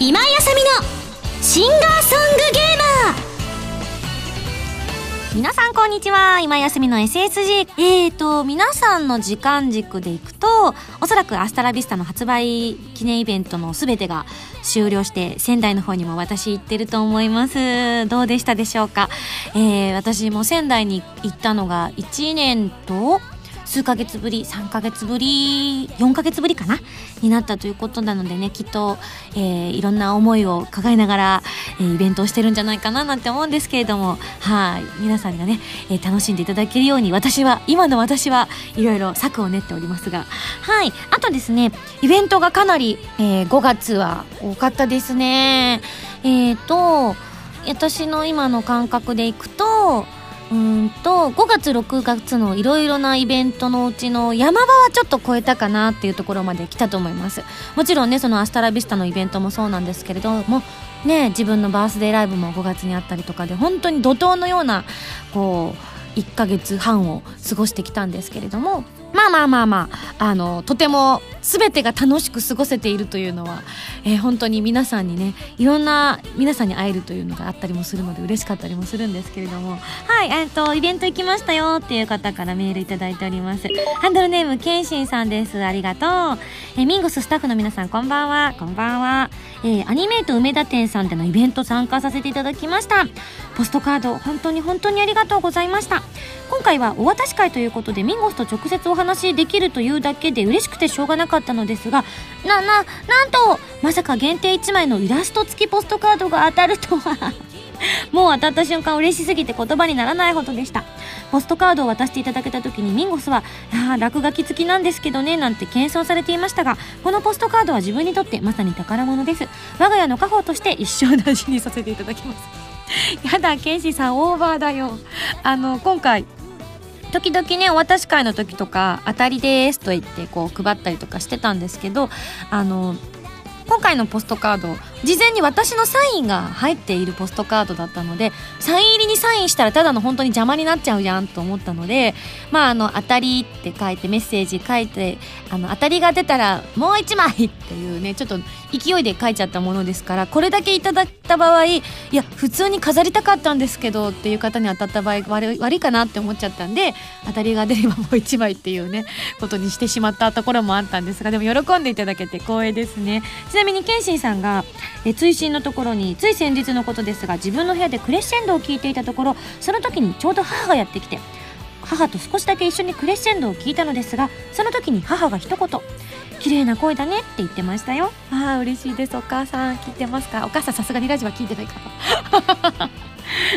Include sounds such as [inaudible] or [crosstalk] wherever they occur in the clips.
今井あさみのシンガーソングゲーマー。皆さんこんにちは。今休みの SSG えーと皆さんの時間軸でいくとおそらくアスタラビスタの発売記念イベントの全てが終了して仙台の方にも私行ってると思います。どうでしたでしょうか、えー、私も仙台に行ったのが1年と数ヶ月ぶり、3ヶ月ぶり、4ヶ月ぶりかな？になったということなのでね、きっと、えー、いろんな思いを抱えながら、えー、イベントをしてるんじゃないかななんて思うんですけれども、はい、皆さんがね、えー、楽しんでいただけるように、私は、今の私はいろいろ策を練っておりますが、はい、あとですね、イベントがかなり、えー、5月は多かったですね。えっ、ー、と、私の今の感覚でいくと、うんと5月6月のいろいろなイベントのうちの山場はちょっと超えたかなっていうところまで来たと思います。もちろんねそのアスタラビスタのイベントもそうなんですけれどもね自分のバースデーライブも5月にあったりとかで本当に怒涛のようなこう1ヶ月半を過ごしてきたんですけれどもまあまあまあまああのとても全てが楽しく過ごせているというのは、えー、本当に皆さんにねいろんな皆さんに会えるというのがあったりもするので嬉しかったりもするんですけれども。はいえっ、とイベント行きましたよっていう方からメールいただいております。ハンドルネームケンシンさんです。ありがとう、えー、ミンゴススタッフの皆さんこんばんは。こんばんは、えー、アニメート梅田店さんでのイベント参加させていただきました。ポストカード本当に本当にありがとうございました。今回はお渡し会ということでミンゴスと直接お話話できるというだけで嬉しくてしょうがなかったのですがなななんとまさか限定1枚のイラスト付きポストカードが当たるとは。[laughs] もう当たった瞬間嬉しすぎて言葉にならないほどでした。ポストカードを渡していただけた時にミンゴスは「あ落書き付きなんですけどね」なんて謙遜されていましたがこのポストカードは自分にとってまさに宝物です。我が家の家宝として一生大事にさせていただきます。やだケンシーさんオーバーだよ。あの今回時々ねお渡し会の時とか「当たりです」と言ってこう配ったりとかしてたんですけどあの今回のポストカード事前に私のサインが入っているポストカードだったのでサイン入りにサインしたらただの本当に邪魔になっちゃうじゃんと思ったのでまああの当たりって書いてメッセージ書いてあの当たりが出たらもう1枚っていうねちょっと勢いで書いちゃったものですからこれだけいただいた場合いや普通に飾りたかったんですけどっていう方に当たった場合悪悪いかなって思っちゃったんで当たりが出ればもう1枚っていうねことにしてしまったところもあったんですがでも喜んでいただけて光栄ですね。ちなみにケンシンさんがえ追伸のところについ先日のことですが自分の部屋でクレッシェンドを聞いていたところその時にちょうど母がやってきて母と少しだけ一緒にクレッシェンドを聞いたのですがその時に母が一言綺麗な声だねって言ってましたよ。ああ嬉しいです。お母さん聞いてますか？お母さんさすがにラジオは聞いてないから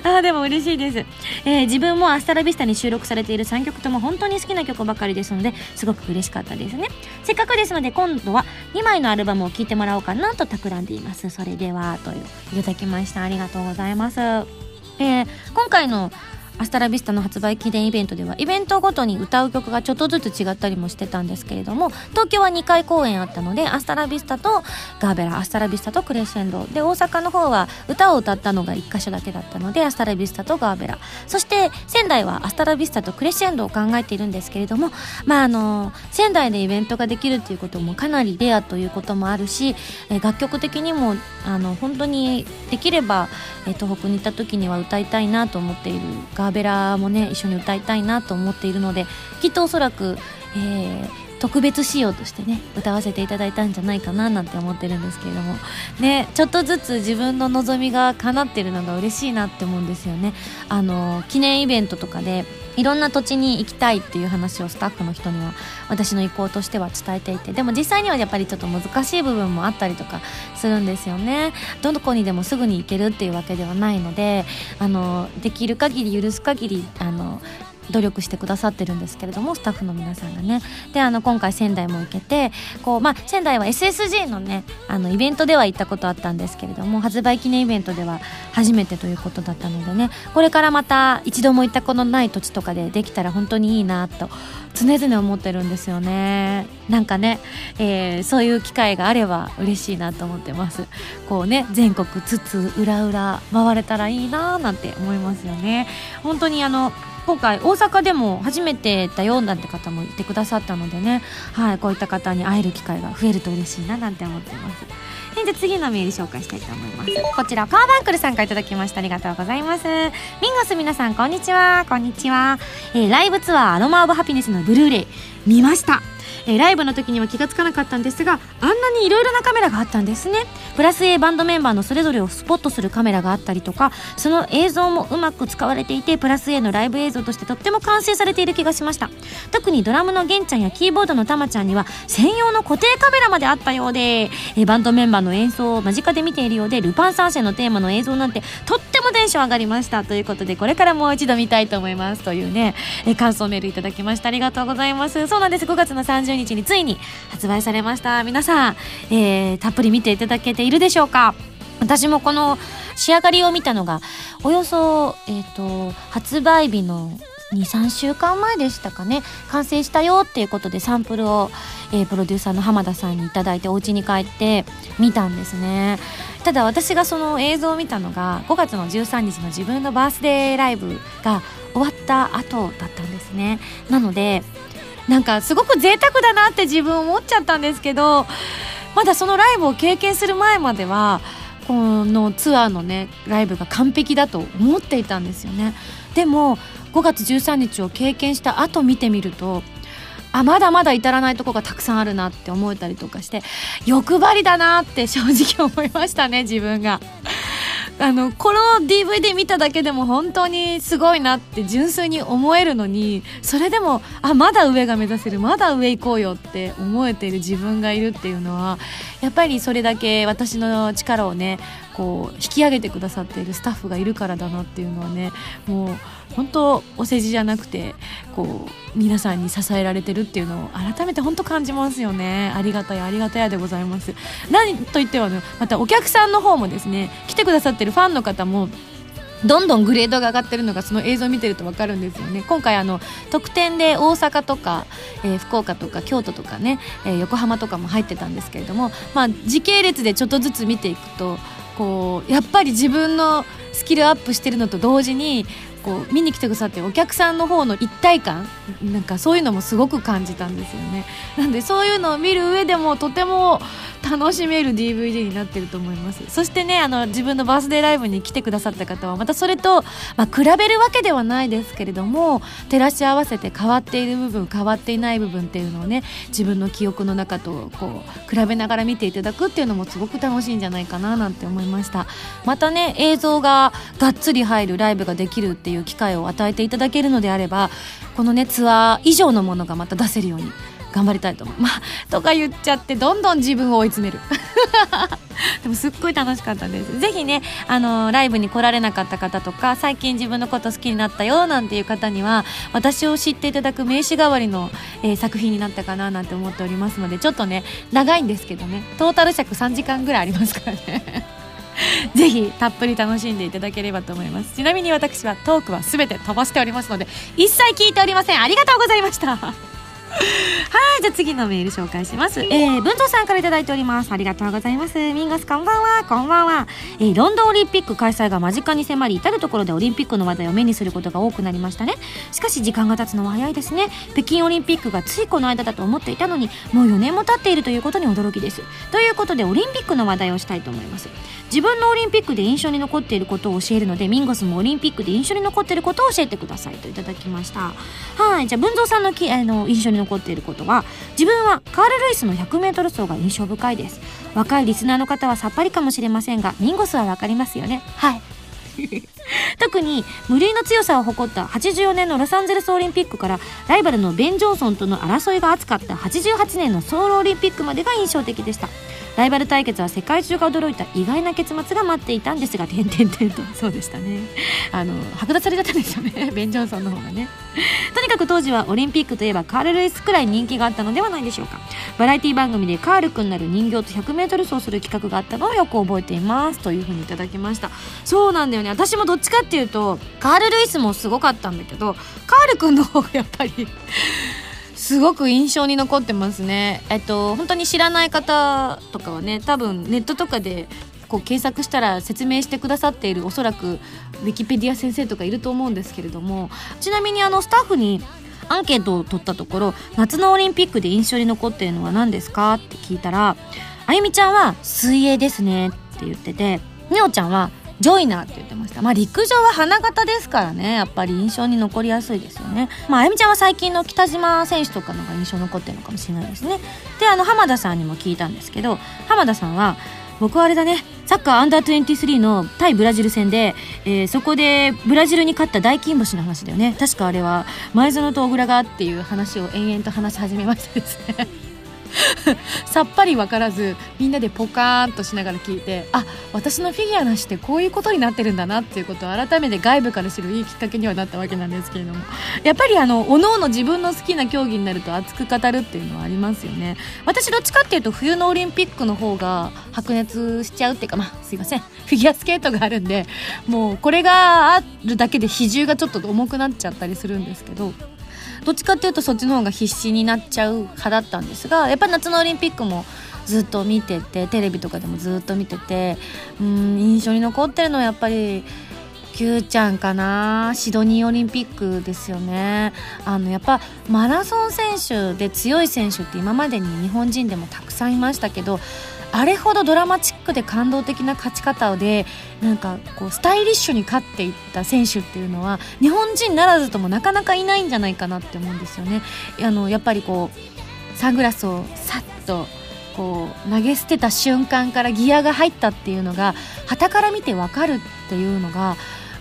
あでも嬉しいです、えー、自分もアスタラビスタに収録されている3曲とも本当に好きな曲ばかりですのですごく嬉しかったですね。せっかくですので今度は2枚のアルバムを聴いてもらおうかなと企んでいます。それではといういただきました。ありがとうございます。えー、今回のアスタラビスタの発売記念イベントではイベントごとに歌う曲がちょっとずつ違ったりもしてたんですけれども東京は2回公演あったのでアスタラビスタとガーベラアスタラビスタとクレッシェンドで大阪の方は歌を歌ったのが1箇所だけだったのでアスタラビスタとガーベラ。そして仙台はアスタラビスタとクレッシェンドを考えているんですけれどもまああの仙台でイベントができるっていうこともかなりレアということもあるし、え楽曲的にもあの本当にできれば、え東北に行った時には歌いたいなと思っているガガーベラもね一緒に歌いたいなと思っているのできっとおそらく、えー、特別仕様としてね歌わせていただいたんじゃないかななんて思ってるんですけれども。ねちょっとずつ自分の望みが叶ってるのが嬉しいなって思うんですよね。あの記念イベントとかでいろんな土地に行きたいっていう話をスタッフの人には私の意向としては伝えていてでも実際にはやっぱりちょっと難しい部分もあったりとかするんですよね。どこにでもすぐに行けるっていうわけではないのであのできる限り許す限りあの努力してくださってるんですけれどもスタッフの皆さんがね。であの今回仙台も行けてこう、まあ、仙台は SSG のねあのイベントでは行ったことあったんですけれども発売記念イベントでは初めてということだったのでねこれからまた一度も行ったことのない土地とかでできたら本当にいいなと常々思ってるんですよね。なんかね、えー、そういう機会があれば嬉しいなと思ってます。こうね全国津々浦々回れたらいいななんて思いますよね。本当にあの今回大阪でも初めてだよなんて方もいてくださったのでね。はいこういった方に会える機会が増えると嬉しいななんて思ってます。じゃあ次のメール紹介したいと思います。こちらカーバンクルさんから頂きました。ありがとうございます。ミンゴス皆さんこんにちは。こんにちは、えー、ライブツアーアロマオブハピネスのブルーレイ見ました。え、ライブの時には気がつかなかったんですがあんなにいろいろなカメラがあったんですね。プラス A バンドメンバーのそれぞれをスポットするカメラがあったりとかその映像もうまく使われていてプラス A のライブ映像としてとっても完成されている気がしました。特にドラムの玄ちゃんやキーボードのたまちゃんには専用の固定カメラまであったようで、え、バンドメンバーの演奏を間近で見ているようでルパン三世のテーマの映像なんてとってもテンション上がりました。ということでこれからもう一度見たいと思います。というね、え、感想メールいただきました。ありがとうございます。そうなんです。5月の30日についに発売されました。皆さん、えー、たっぷり見ていただけているでしょうか？私もこの仕上がりを見たのがおよそ、えーと、発売日の23週間前でしたかね。完成したよっていうことでサンプルを、えー、プロデューサーの浜田さんに頂いてお家に帰って見たんですね。ただ私がその映像を見たのが5月の13日の自分のバースデーライブが終わった後だったんですね。なのでなんかすごく贅沢だなって自分思っちゃったんですけどまだそのライブを経験する前まではこのツアーのねライブが完璧だと思っていたんですよね。でも5月13日を経験した後見てみるとあまだまだ至らないとこがたくさんあるなって思えたりとかして欲張りだなって正直思いましたね自分が。あのこの DVD 見ただけでも本当にすごいなって純粋に思えるのにそれでもあまだ上が目指せるまだ上行こうよって思えている自分がいるっていうのはやっぱりそれだけ私の力をねこう引き上げてくださっているスタッフがいるからだなっていうのはねもう本当お世辞じゃなくてこう皆さんに支えられてるっていうのを改めて本当感じますよね。ありがたいありがたやでございます。何と言ってはねまたお客さんの方もですね来てくださってるファンの方もどんどんグレードが上がってるのがその映像を見てると分かるんですよね。今回あの特典で大阪とか、えー、福岡とか京都とかね、えー、横浜とかも入ってたんですけれども、まあ、時系列でちょっとずつ見ていくとこうやっぱり自分のスキルアップしてるのと同時にこう見に来てくださってるお客さんの方の一体感なんかそういうのもすごく感じたんですよね。なんでそういうのを見る上でもとても楽しめる DVD になってると思います。そしてねあの自分のバースデーライブに来てくださった方はまたそれと、まあ、比べるわけではないですけれども照らし合わせて変わっている部分変わっていない部分っていうのをね自分の記憶の中とこう比べながら見ていただくっていうのもすごく楽しいんじゃないかななんて思いました。またね映像ががっつり入るライブができるっていう機会を与えていただけるのであればこのねツアー以上のものがまた出せるように頑張りたいと思う。まあとか言っちゃってどんどん自分を追い詰める。[laughs] でもすっごい楽しかったです。ぜひねあのライブに来られなかった方とか最近自分のこと好きになったよなんていう方には私を知っていただく名刺代わりの、えー、作品になったかななんて思っておりますのでちょっとね長いんですけどねトータル尺3時間ぐらいありますからね。[laughs] ぜひたっぷり楽しんでいただければと思います。ちなみに私はトークはすべて飛ばしておりますので一切聞いておりません。ありがとうございました。はいじゃあ次のメール紹介します。えー、文藤さんから頂いております。ありがとうございます。ミンガスこんばんは。こんばんは、えー、ロンドンオリンピック開催が間近に迫り至る所でオリンピックの話題を目にすることが多くなりましたね。しかし時間が経つのは早いですね。北京オリンピックがついこの間だと思っていたのにもう4年も経っているということに驚きです。ということでオリンピックの話題をしたいと思います。自分のオリンピックで印象に残っていることを教えるのでミンゴスもオリンピックで印象に残っていることを教えてくださいといただきました。はいじゃあ文蔵さんのきあの印象に残っていることは自分はカール・ルイスの 100m 走が印象深いです。若いリスナーの方はさっぱりかもしれませんがミンゴスは分かりますよね。はい。[laughs] 特に無類の強さを誇った84年のロサンゼルスオリンピックからライバルのベン・ジョンソンとの争いが熱かった88年のソウルオリンピックまでが印象的でしたライバル対決は世界中が驚いた意外な結末が待っていたんですが、点々点と、そうでしたね。[laughs] あの、剥奪されちゃったんですよね。[laughs] ベン・ジョンソンの方がね。とにかく当時はオリンピックといえばカール・ルイスくらい人気があったのではないでしょうか。バラエティ番組でカールくんなる人形と 100m 走する企画があったのをよく覚えています。というふうにいただきました。そうなんだよね。私もどっちかっていうと、カール・ルイスもすごかったんだけど、カールくんの方がやっぱりすごく印象に残ってますね。えっと、本当に知らない方とかはね、多分ネットとかでこう検索したら説明してくださっているおそらくウィキペディア先生とかいると思うんですけれどもちなみにあのスタッフにアンケートを取ったところ夏のオリンピックで印象に残っているのは何ですか？って聞いたらあゆみちゃんは水泳ですねって言っててみおちゃんはジョイナーって言ってました。まあ陸上は花形ですからね、やっぱり印象に残りやすいですよね。まああゆみちゃんは最近の北島選手とかのが印象残ってるのかもしれないですね。で、あの浜田さんにも聞いたんですけど、浜田さんは、僕はあれだね、サッカーアンダー23の対ブラジル戦で、えー、そこでブラジルに勝った大金星の話だよね確かあれは前園と小倉がっていう話を延々と話し始めましてですね [laughs] さっぱり分からずみんなでポカーンとしながら聞いてあ私のフィギュアなしってこういうことになってるんだなっていうことを改めて外部から知るいいきっかけにはなったわけなんですけれども。[laughs] やっぱりあのおのおの自分の好きな競技になると熱く語るっていうのはありますよね。私どっちかっていうと冬のオリンピックの方が白熱しちゃうっていうかまあすいません。フィギュアスケートがあるんでもうこれがあるだけで比重がちょっと重くなっちゃったりするんですけど。どっちかっていうとそっちの方が必死になっちゃう派だったんですがやっぱり夏のオリンピックもずっと見ててテレビとかでもずっと見ててうん印象に残ってるのはやっぱり Q ちゃんかなシドニーオリンピックですよね。あのやっぱマラソン選手で強い選手って今までに日本人でもたくさんいましたけどあれほどドラマチックで感動的な勝ち方でなんかこうスタイリッシュに勝っていった選手っていうのは日本人ならずともなかなかいないんじゃないかなって思うんですよね。あのやっぱりこうサングラスをさっとこう投げ捨てた瞬間からギアが入ったっていうのが旗から見てわかるっていうのが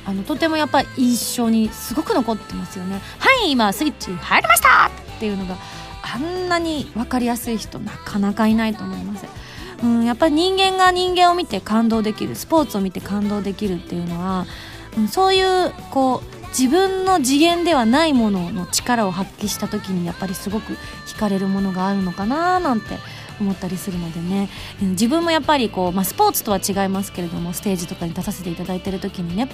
あのとてもやっぱ印象にすごく残ってますよね。はい今スイッチ入りましたっていうのがあんなに分かりやすい人なかなかいないと思います。うん、やっぱり人間が人間を見て感動できるスポーツを見て感動できるっていうのは、うん、そういうこう自分の次元ではないものの力を発揮した時にやっぱりすごく惹かれるものがあるのかななんて思ったりするのでね。自分もやっぱりこう、まあ、スポーツとは違いますけれどもステージとかに出させていただいてる時にね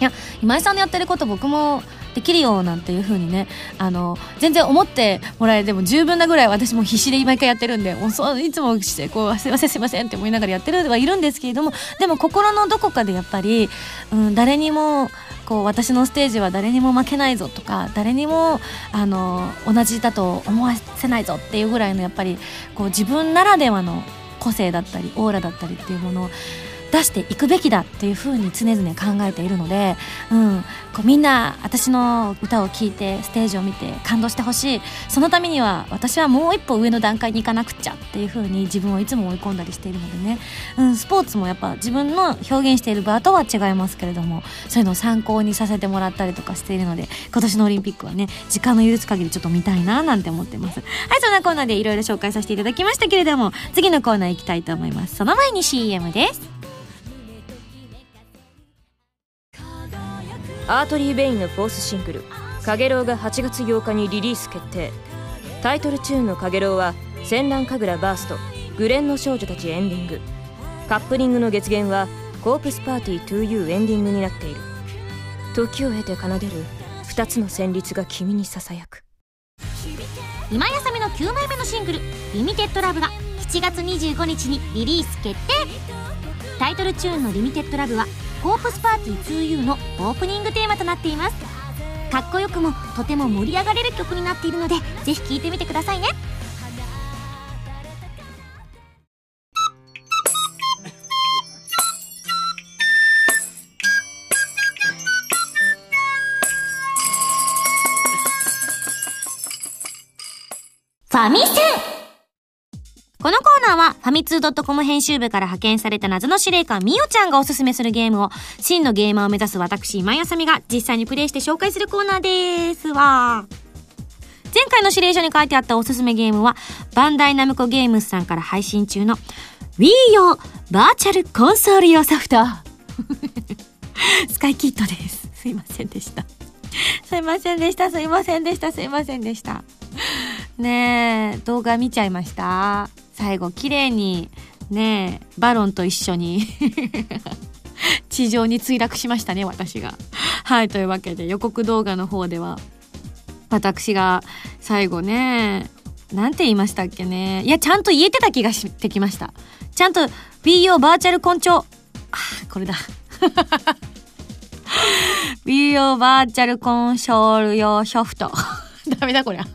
いや今井さんのやってること僕もできるよなんていう風にねあの全然思ってもらえても十分なぐらい私も必死で毎回やってるんでもうそういつもしてこうすいませんすいませんって思いながらやってるはいるんですけれどもでも心のどこかでやっぱり、うん、誰にもこう私のステージは誰にも負けないぞとか誰にもあの同じだと思わせないぞっていうぐらいのやっぱりこう自分ならではの個性だったりオーラだったりっていうものを出していくべきだっていうふうに常々考えているので、うん、こうみんな私の歌を聴いてステージを見て感動してほしい。そのためには私はもう一歩上の段階に行かなくちゃっていうふうに自分をいつも追い込んだりしているのでね、うん、スポーツもやっぱ自分の表現している場とは違いますけれどもそういうのを参考にさせてもらったりとかしているので今年のオリンピックはね時間の許す限りちょっと見たいななんて思ってます。はいそんなコーナーでいろいろ紹介させていただきましたけれども次のコーナー行きたいと思います。その前に CM です。アートリー・ベインのフォースシングル「かげろう」が8月8日にリリース決定。タイトルチューンの「かげろう」は「戦乱神楽バースト」「グレンの少女たち」エンディング。カップリングの月限は「コープスパーティー 2U」エンディングになっている。時を経て奏でる2つの旋律が君にささやく。今やさみの9枚目のシングル「リミテッドラブが7月25日にリリース決定。タイトルチューンの「リミテッドラブはコープスパーティー 2U のオープニングテーマとなっています。かっこよくもとても盛り上がれる曲になっているのでぜひ聴いてみてくださいね。ファミセン。このコーナーはファミツー .com 編集部から派遣された謎の司令官みおちゃんがおすすめするゲームを真のゲーマーを目指す私今井あさみが実際にプレイして紹介するコーナーですわ。前回の指令書に書いてあったおすすめゲームはバンダイナムコゲームスさんから配信中の Wii 用バーチャルコンソール用ソフトスカイキットです。すいませんでした。すいませんでした。すいませんでした。すいませんでした。ねえ、動画見ちゃいました最後綺麗にねバロンと一緒に [laughs] 地上に墜落しましたね私がはいというわけで予告動画の方では私が最後ねなんて言いましたっけねいやちゃんと言えてた気がしてきましたちゃんと Wii U バーチャル根性、あ、これだ。Wii U バーチャルコンショール用ソフト。[laughs] ダメだこりゃ。[laughs]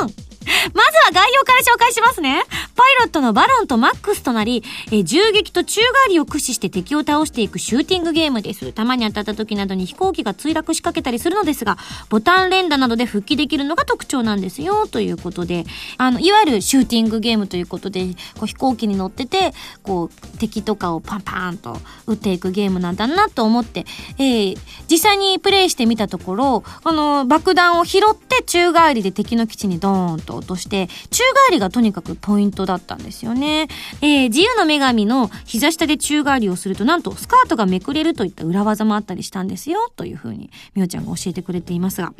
うん [laughs] まずは概要から紹介しますね。パイロットのバロンとマックスとなり、え銃撃と宙返りを駆使して敵を倒していくシューティングゲームです。弾に当たった時などに飛行機が墜落しかけたりするのですが、ボタン連打などで復帰できるのが特徴なんですよ、ということで、あの、いわゆるシューティングゲームということで、こう飛行機に乗ってて、こう、敵とかをパンパンと撃っていくゲームなんだなと思って、えー、実際にプレイしてみたところ、あの、爆弾を拾って宙返りで敵の基地にドーンと落として、宙返りがとにかくポイントだったんですよね。えー、自由の女神の膝下で宙返りをすると、なんとスカートがめくれるといった裏技もあったりしたんですよ、というふうに、みおちゃんが教えてくれていますが。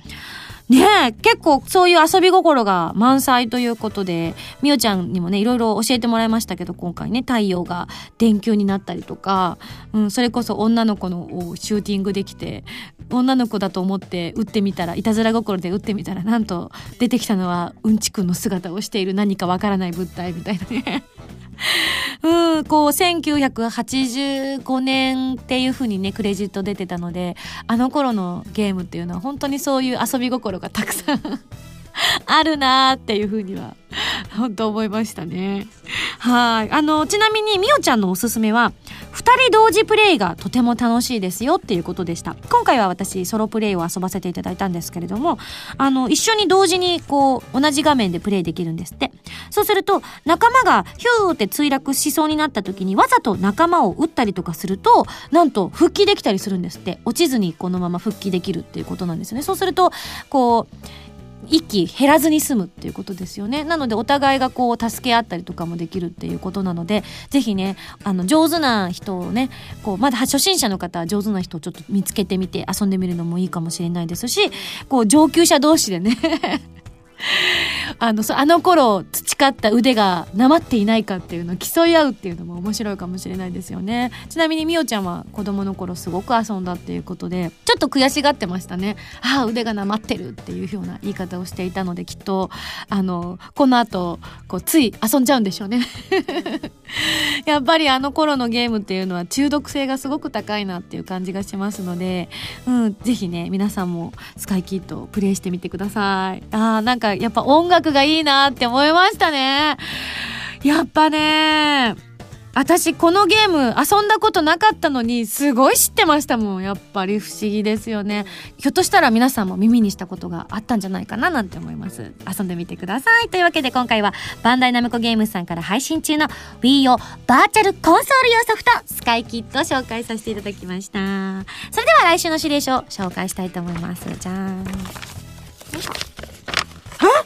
ねえ、結構そういう遊び心が満載ということで、みおちゃんにもね、いろいろ教えてもらいましたけど、今回ね、太陽が電球になったりとか、うん、それこそ女の子のをシューティングできて、女の子だと思って打ってみたら、いたずら心で打ってみたら、なんと出てきたのはうんちくんの姿をしている何かわからない物体みたいなね。[laughs] うん、こう、1985年っていう風にね、クレジット出てたので、あの頃のゲームっていうのは本当にそういう遊び心がたくさん [laughs] あるなーっていう風には、本当思いましたね。はい。あの、ちなみに、みおちゃんのおすすめは、二人同時プレイがとても楽しいですよっていうことでした。今回は私、ソロプレイを遊ばせていただいたんですけれども、あの、一緒に同時に、こう、同じ画面でプレイできるんですって。そうすると、仲間がヒューって墜落しそうになった時に、わざと仲間を撃ったりとかすると、なんと、復帰できたりするんですって。落ちずにこのまま復帰できるっていうことなんですよね。そうすると、こう、一気減らずに済むっていうことですよね。なのでお互いがこう助け合ったりとかもできるっていうことなので、ぜひね、あの上手な人をね、こうまだ初心者の方は上手な人をちょっと見つけてみて遊んでみるのもいいかもしれないですし、こう上級者同士でねあのそ、あの頃培った腕がなまっていないかっていうのを競い合うっていうのも面白いかもしれないですよね。ちなみにみおちゃんは子供の頃すごく遊んだっていうことで、ちょっと悔しがってましたね。ああ、腕がなまってるっていうような言い方をしていたので、きっと、あの、この後、こう、つい遊んじゃうんでしょうね。[laughs] やっぱりあの頃のゲームっていうのは中毒性がすごく高いなっていう感じがしますので、うん、ぜひね、皆さんもスカイキッドプレイしてみてください。ああ、なんかやっぱ音楽がいいなって思いましたね。やっぱね、私このゲーム遊んだことなかったのにすごい知ってましたもん。やっぱり不思議ですよね。ひょっとしたら皆さんも耳にしたことがあったんじゃないかななんて思います。遊んでみてください。というわけで今回はバンダイナムコゲームズさんから配信中の Wii をバーチャルコンソール用ソフトスカイキットを紹介させていただきました。それでは来週の指令書を紹介したいと思います。じゃーん。あ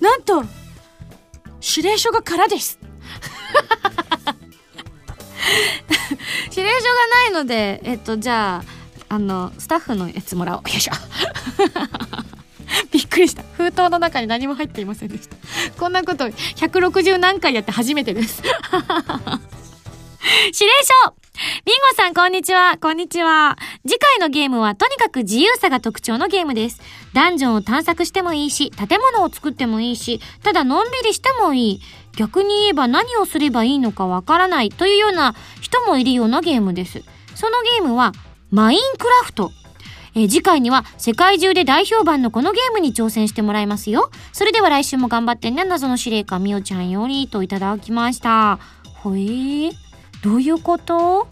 なんと指令書が空です。[laughs] 指令書がないのでえっとじゃああのスタッフのやつもらおう。よいしょ。[laughs] びっくりした。封筒の中に何も入っていませんでした。こんなこと160何回やって初めてです。[laughs] 指令書ビンゴさん、こんにちは。こんにちは。次回のゲームは、とにかく自由さが特徴のゲームです。ダンジョンを探索してもいいし、建物を作ってもいいし、ただのんびりしてもいい。逆に言えば何をすればいいのかわからないというような人もいるようなゲームです。そのゲームは、マインクラフト。え、次回には世界中で大評判のこのゲームに挑戦してもらいますよ。それでは来週も頑張ってね、謎の司令官みおちゃんよりといただきました。ほえー。どういうこと？ん？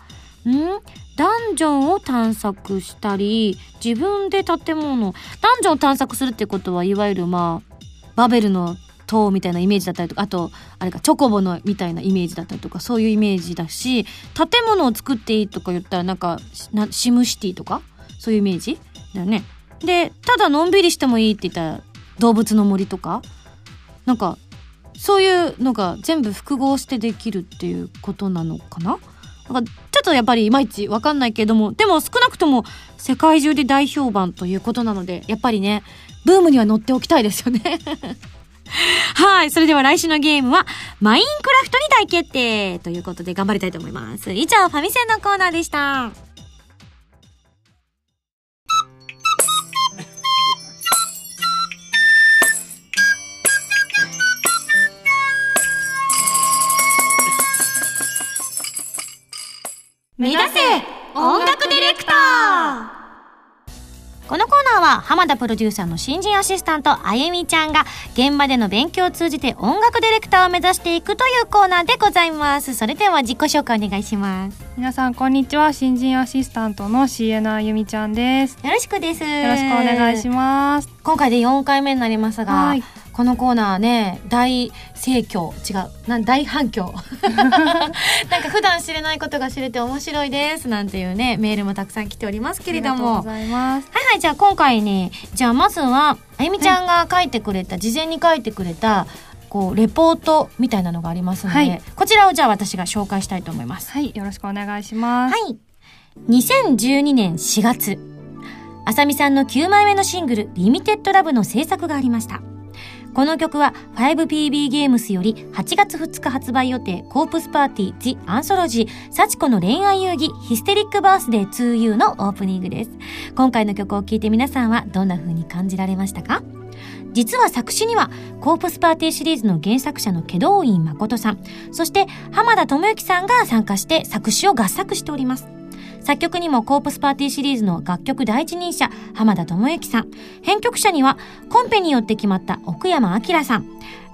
ダンジョンを探索したり、自分で建物、ダンジョンを探索するってことは、いわゆるまあ、バベルの塔みたいなイメージだったりとか、あと、あれか、チョコボのみたいなイメージだったりとか、そういうイメージだし、建物を作っていいとか言ったら、なんか、シムシティとか？そういうイメージ？だよね。で、ただのんびりしてもいいって言ったら、動物の森とか？なんか、そういうのが全部複合してできるっていうことなのかな？なんかちょっとやっぱりいまいちわかんないけれども、でも少なくとも世界中で大評判ということなので、やっぱりね、ブームには乗っておきたいですよね [laughs] はい。それでは来週のゲームは、マインクラフトに大決定ということで頑張りたいと思います。以上、ファミセンのコーナーでした。目指せ音楽ディレクターこのコーナーは浜田プロデューサーの新人アシスタントあゆみちゃんが現場での勉強を通じて音楽ディレクターを目指していくというコーナーでございます。それでは自己紹介お願いします。皆さんこんにちは。新人アシスタントの CN あゆみちゃんです。よろしくです。よろしくお願いします。今回で4回目になりますが、はい。このコーナーね大盛況。違う。なん大反響。[laughs] なんか普段知れないことが知れて面白いです。なんていうねメールもたくさん来ておりますけれども。ありがとうございます。はいはい。じゃあ今回ねじゃあまずはあゆみちゃんが書いてくれた、事前に書いてくれたこうレポートみたいなのがありますので、はい。こちらをじゃあ私が紹介したいと思います。はい。よろしくお願いします。はい。2012年4月、あさみさんの9枚目のシングル、リミテッドラブの制作がありました。この曲は 5PB ゲームスより8月2日発売予定コープスパーティー The Anthology 幸子の恋愛遊戯ヒステリックバースデー 2U のオープニングです。今回の曲を聴いて皆さんはどんな風に感じられましたか？実は作詞にはコープスパーティーシリーズの原作者の祁答院慎さんそして浜田智之さんが参加して作詞を合作しております作曲にもコープスパーティーシリーズの楽曲第一人者浜田智之さん編曲者にはコンペによって決まった奥山明さん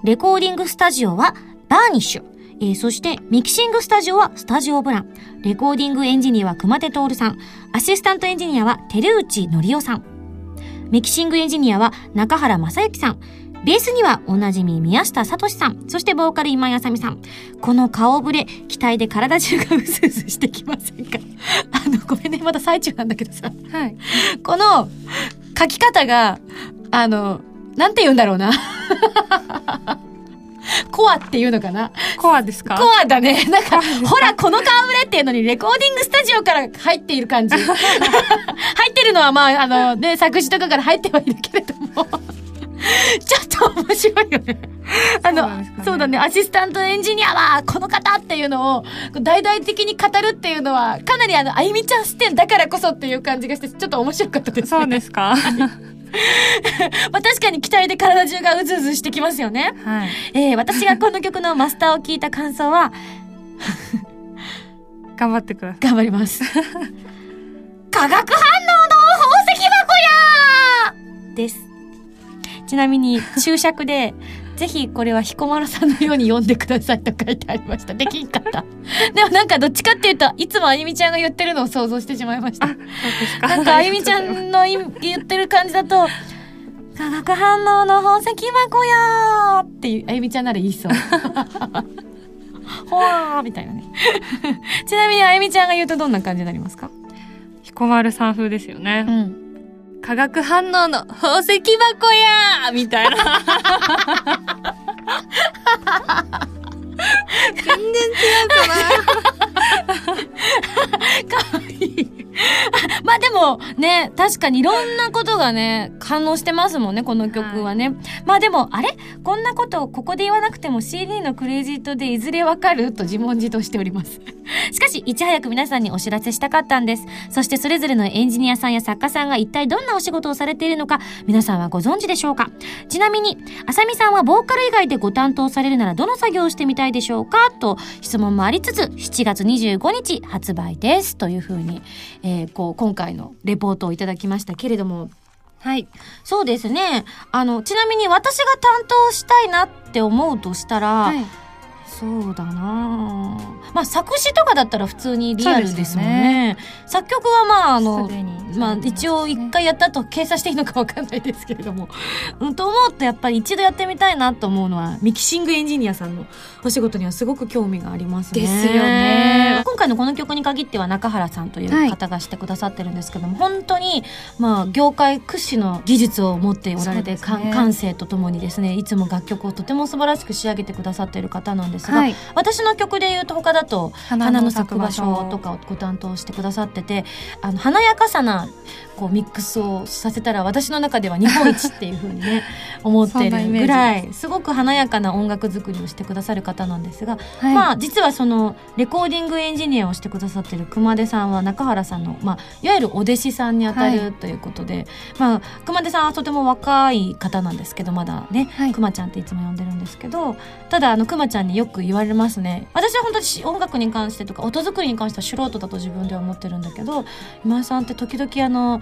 レコーディングスタジオはバーニッシュえーそして、ミキシングスタジオはスタジオブラン。レコーディングエンジニアは熊手徹さん。アシスタントエンジニアは照内紀雄さん。ミキシングエンジニアは中原正幸さん。ベースにはおなじみ宮下聡さん。そしてボーカル今井あさみさん。この顔ぶれ、期待で体中がうずうずしてきませんか？[laughs] あの、ごめんね、まだ最中なんだけどさ。はいこの書き方が、あの、なんて言うんだろうな。[laughs] コアっていうのかな？コアですか？コアだね。なんか、ほら、この顔ぶれっていうのにレコーディングスタジオから入っている感じ。[laughs] 入ってるのはまあ、あの、ね、作詞とかから入ってはいるけれども。[laughs] ちょっと面白いよね。あのそうだね、アシスタントエンジニアはこの方っていうのを大々的に語るっていうのは、かなりあの、あゆみちゃん視点だからこそっていう感じがして、ちょっと面白かったですね。そうですか [laughs] まあ確かに期待で体中がうずうずしてきますよね。はいえー、私がこの曲のマスターを聞いた感想は、[laughs] 頑張ってください頑張ります。化学反応の宝石箱やです。ちなみに注釈で、ぜひこれは彦摩呂さんのように読んでくださいと書いてありました。できんかった。でもなんかどっちかっていうと、いつもあゆみちゃんが言ってるのを想像してしまいました。なんかあゆみちゃんの言ってる感じだと、化学反応の宝石箱やーっていう、あゆみちゃんなら言いそう。ほわーみたいなね。[laughs] ちなみにあゆみちゃんが言うとどんな感じになりますか？彦丸さん風ですよねん。化学反応の宝石箱やーみたいな全然違うかなかわいい。[laughs] [laughs] まあでもね、確かにいろんなことがね、反応してますもんね、この曲はね。まあでも、あれ？こんなことをここで言わなくても CD のクレジットでいずれわかると自問自答しております。[laughs] しかし、いち早く皆さんにお知らせしたかったんです。そしてそれぞれのエンジニアさんや作家さんが一体どんなお仕事をされているのか、皆さんはご存知でしょうか？ちなみに、あさみさんはボーカル以外でご担当されるならどの作業をしてみたいでしょうか？と質問もありつつ、7月25日発売です。というふうに、えーこう、今回のレポートをいただきましたけれども、はい。そうですね。あの、ちなみに私が担当したいなって思うとしたら、はい。そうだなあまあ作詞とかだったら普通にリアルですもんそうですよね。作曲はまああのまあ一応一回やったと計算していいのかわかんないですけれども。[laughs] うん、と思うとやっぱり一度やってみたいなと思うのはミキシングエンジニアさんのお仕事にはすごく興味がありますね。ですよね今回のこの曲に限っては中原さんという方がしてくださってるんですけども、本当にまあ業界屈指の技術を持っておられて、ねか感性とともにですねいつも楽曲をとても素晴らしく仕上げてくださっている方なんですが、はい私の曲で言うと他だと「花花の咲く場所」とかをご担当してくださっててあの華やかさなこうミックスをさせたら私の中では日本一っていう風にね [laughs] 思ってるぐらいすごく華やかな音楽作りをしてくださる方なんですが、はい。まあ実はそのレコーディングエンジニアをしてくださってる熊手さんは中原さんの、まあ、いわゆるお弟子さんにあたる、はい。ということで、まあ、熊手さんはとても若い方なんですけどまだね、はい。熊ちゃんっていつも呼んでるんですけどただあの熊ちゃんによく言われますね。私は本当にし音楽に関してとか音作りに関しては素人だと自分では思ってるんだけど今井さんって時々あの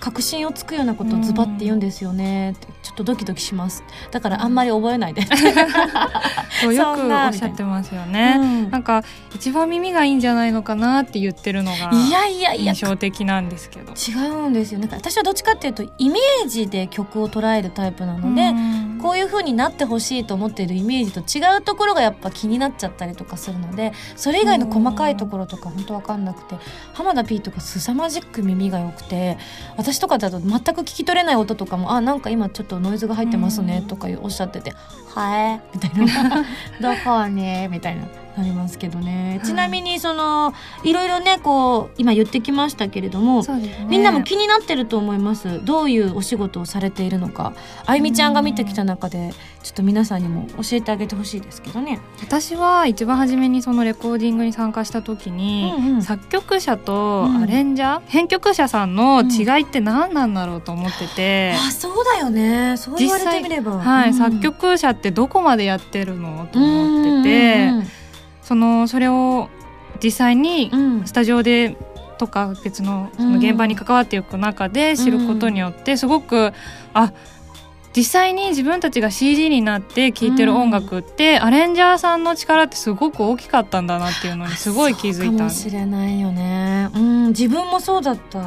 確信をつくようなことをズバって言うんですよね。ちょっとドキドキします。だからあんまり覚えないで。そ [laughs] うよくおっしゃってますよね、うん。なんか一番耳がいいんじゃないのかなって言ってるのがいやいやいや。印象的なんですけど。違うんですよ。なんか私はどっちかっていうとイメージで曲を捉えるタイプなので、うん。こういう風になってほしいと思っているイメージと違うところがやっぱ気になっちゃったりとかするのでそれ以外の細かいところとか本当わかんなくて浜田 P とか凄まじく耳が良くて私とかだと全く聞き取れない音とかも「あなんか今ちょっとノイズが入ってますね」とかおっしゃってて「はい」みたいな「[laughs] どこね」みたいな。なりますけどね、ちなみにそのいろいろねこう今言ってきましたけれども、ね。みんなも気になってると思います。どういうお仕事をされているのか。あゆみちゃんが見てきた中でちょっと皆さんにも教えてあげてほしいですけどね。私は一番初めにそのレコーディングに参加した時に、うんうん。作曲者とうん。アレンジャー、編曲者さんの違いって何なんだろうと思ってて、あそうだよね。そう言われてみれば。はい、うん。作曲者ってどこまでやってるのと思ってて、うんうんそのそれを実際にうん。スタジオでとか別のその現場に関わっていく中で知ることによってすごくあ実際に自分たちが CD になって聴いてる音楽って、アレンジャーさんの力ってすごく大きかったんだなっていうのにすごい気づいそうかも。しれないよね。うん。自分もそうだった。は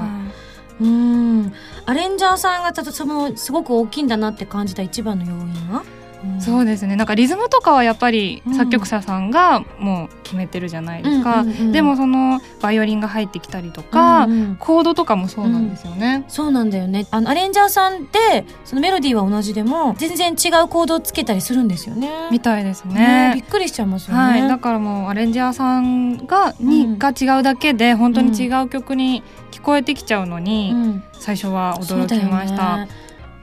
うん。アレンジャーさんがたとそのすごく大きいんだなって感じた一番の要因は、いそうですねなんかリズムとかはやっぱりうん作曲者さんがもう決めてるじゃないですか、うんうんうんでもそのバイオリンが入ってきたりとか、うんうんコードとかもそうなんですよね。そうなんだよね。あの、アレンジャーさんで、そのメロディーは同じでも、全然違うコードをつけたりするんですよね。みたいですねびね。っくりしちゃいますよね。はい、だからもうアレンジャーさんがに、うんが違うだけで本当に違う曲に聞こえてきちゃうのに、うん最初は驚きました。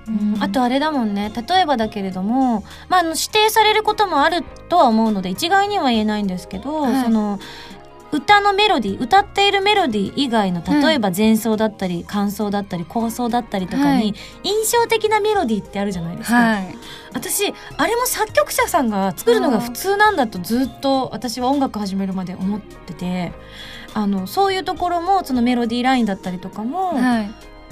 そうん。あとあれだもんね。例えばだけれども、まあ、あの指定されることもあるとは思うので一概には言えないんですけど、はい。その歌のメロディー歌っているメロディー以外の例えば前奏だったり感想だったり構想だったりとかにはい。印象的なメロディーってあるじゃないですか。はい、私あれも作曲者さんが作るのが普通なんだとずっと私は音楽始めるまで思っててあのそういうところもそのメロディーラインだったりとかも、はい、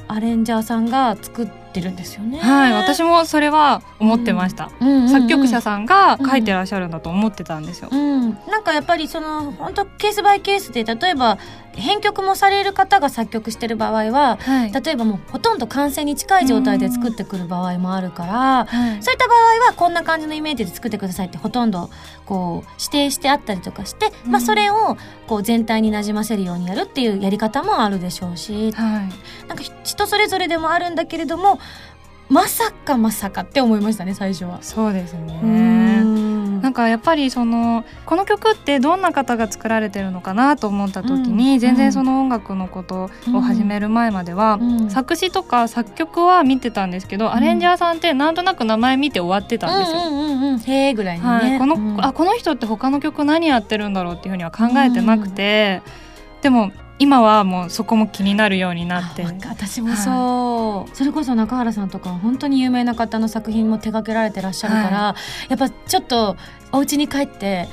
アレンジャーさんが作ってるんですよね。はい、私もそれは思ってました。うんうんうん作曲者さんが書いてらっしゃるんだと思ってたんですよ。うん、なんかやっぱりその本当ケースバイケースで例えば編曲もされる方が作曲してる場合ははい、例えばもうほとんど完成に近い状態で作ってくる場合もあるから、はい。そういった場合はこんな感じのイメージで作ってくださいってほとんどこう指定してあったりとかして、まあ、それをこう全体になじませるようにやるっていうやり方もあるでしょうし。はい、なんか人それぞれでもあるんだけれどもまさかまさかって思いましたね最初は。そうですね。うん。なんかやっぱりそのこの曲ってどんな方が作られてるのかなと思った時に、うん。全然その音楽のことを始める前までは、うん。作詞とか作曲は見てたんですけど、アレンジャーさんってなんとなく名前見て終わってたんですよ。うんうんうんうん、へえぐらいにね、はい、この、うん。あこの人って他の曲何やってるんだろうっていうふうには考えてなくて、でも今はもうそこも気になるようになって。私もそう、それこそ中原さんとかは本当に有名な方の作品も手掛けられてらっしゃるから、やっぱちょっとお家に帰って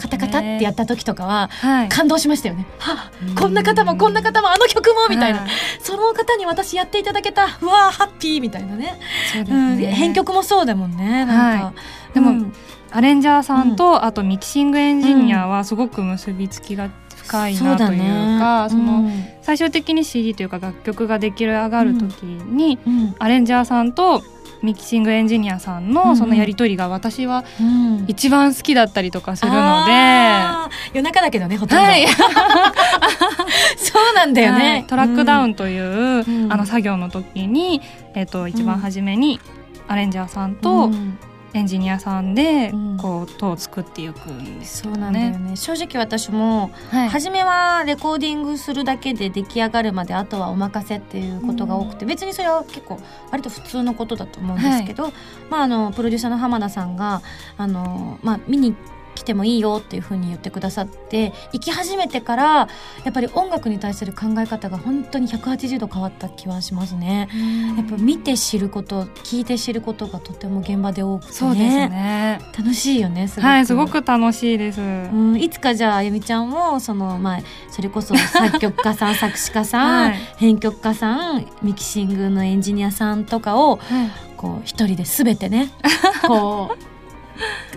カタカタってやった時とかははい。感動しましたよね。はうん。あ、こんな方もこんな方もあの曲もみたいな、はい。その方に私やっていただけたうわーハッピーみたいなね。そうですうん、ね編曲もそうだもんねなんか、はでもうん。アレンジャーさんと、あとミキシングエンジニアはすごく結びつきが深いなというか、その最終的に CD というか楽曲が出来上がる時に、うん。うんアレンジャーさんとミキシングエンジニアさんうん。のそのやり取りが私はうん。一番好きだったりとかするので、あー夜中だけどねほとんど、はい。[laughs] そうなんだよね、はい。トラックダウン、ンという、うん。あの作業の時に、えっと一番初めにアレンジャーさんうとんエンジニアさんでうん。こう音を作っていくんですよそうなんだよね。ね正直私もはい。初めはレコーディングするだけで出来上がるまであとはお任せっていうことが多くて、別にそれは結構割と普通のことだと思うんですけど、まあ、あのプロデューサーの浜田さんがあの、まあ、見に来てもいいよっていうふうに言ってくださって行き始めてからやっぱり音楽に対する考え方が本当に180度変わった気はしますね。やっぱ見て知ること聞いて知ることがとても現場で多くてね。そうですね。楽しいよねすごく。はいすごく楽しいです、うん、いつかじゃああゆみちゃんもその、まあ、それこそ作曲家さん [laughs] 作詞家さん、はい。編曲家さんミキシングのエンジニアさんとかをはこう一人で全てね [laughs] こう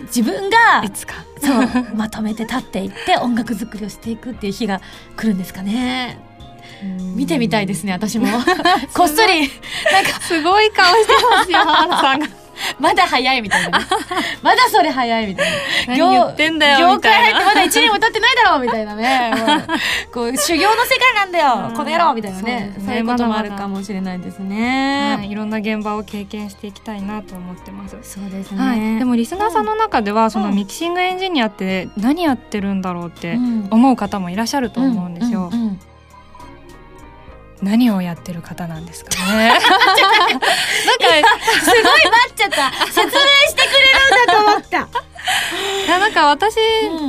自分がい、いつか。そうまとめて立っていって音楽作りをしていくっていう日が来るんですかね。見てみたいですね私も。[laughs] こっそりなんかすごい顔してますよ原さんがまだ早いみたいなね。[laughs] まだそれ早いみたいな。何言ってんだよ業界入ってまだ1年も経ってないだろうみたいなね。[laughs] こう修行の世界なんだよ。うん。この野郎みたいなね。そういうこともあるかもしれないですね、はい、いろんな現場を経験していきたいなと思ってます。そうですね、はい、でもリスナーさんの中では、そのうんミキシングエンジニアって何やってるんだろうってうん。思う方もいらっしゃると思うんですよ。何をやってる方なんですかね。[laughs] すごい待っちゃった説明してくれるんだと思った。いやなんか私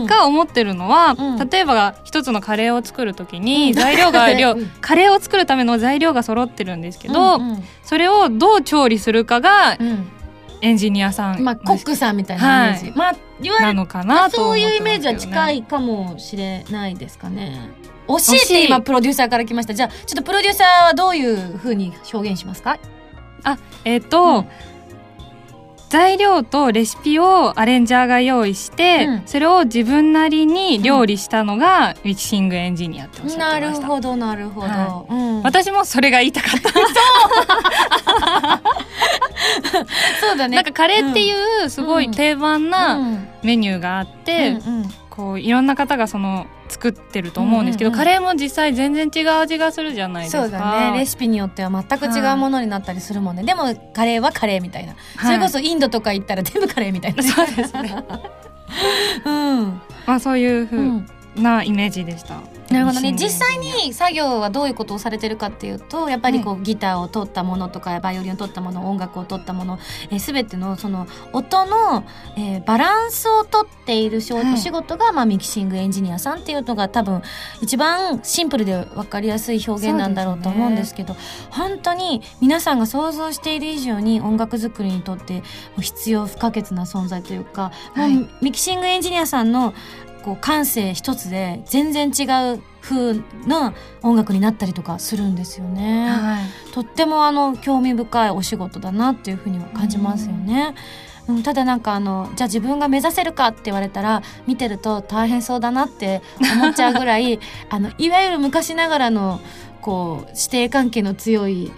が思ってるのは、うん。例えば一つのカレーを作るときに材料が量、うん。カレーを作るための材料が揃ってるんですけど、うんうん。それをどう調理するかがうん。エンジニアさん。まあコックさんみたいなイメージ、はい。まあ言われなのかなとそういうイメージは近いかもしれないですかね。教えてい今プロデューサーから来ました。じゃあちょっとプロデューサーはどういう風に表現しますか？えっ、と、うん。材料とレシピをアレンジャーが用意して、うん。それを自分なりに料理したのがミキシングエンジニアっておっしゃなるってました。ほどなるほど。はうん。私もそれが言いたかった。そうだね。なんかカレーっていうすごい定番なうん。メニューがあって、こういろんな方がその作ってると思うんですけど、うんうんうん。カレーも実際全然違う味がするじゃないですか。そうだね。レシピによっては全く違うものになったりするもんね、でもカレーはカレーみたいな、それこそインドとか行ったら全部カレーみたいな。そうですね。[laughs] うん、まあそういうふう、うんなイメージでした。なるほどね。実際に作業はどういうことをされてるかっていうとやっぱりこう、ギターを取ったものとかバイオリンを取ったもの音楽を取ったもの、えー、全てのその音の、えーバランスを取っている仕事が、まあ、ミキシングエンジニアさんっていうのが多分一番シンプルで分かりやすい表現なんだろうと思うんですけど本当に皆さんが想像している以上に音楽作りにとって必要不可欠な存在というか、もうはい。ミキシングエンジニアさんのこう感性一つで全然違う風な音楽になったりとかするんですよね。はい。とってもあの興味深いお仕事だなっていうふうには感じますよね。うん、ただなんかあのじゃあ自分が目指せるかって言われたら見てると大変そうだなって思っちゃうぐらい [laughs] あのいわゆる昔ながらのこう師弟関係の強い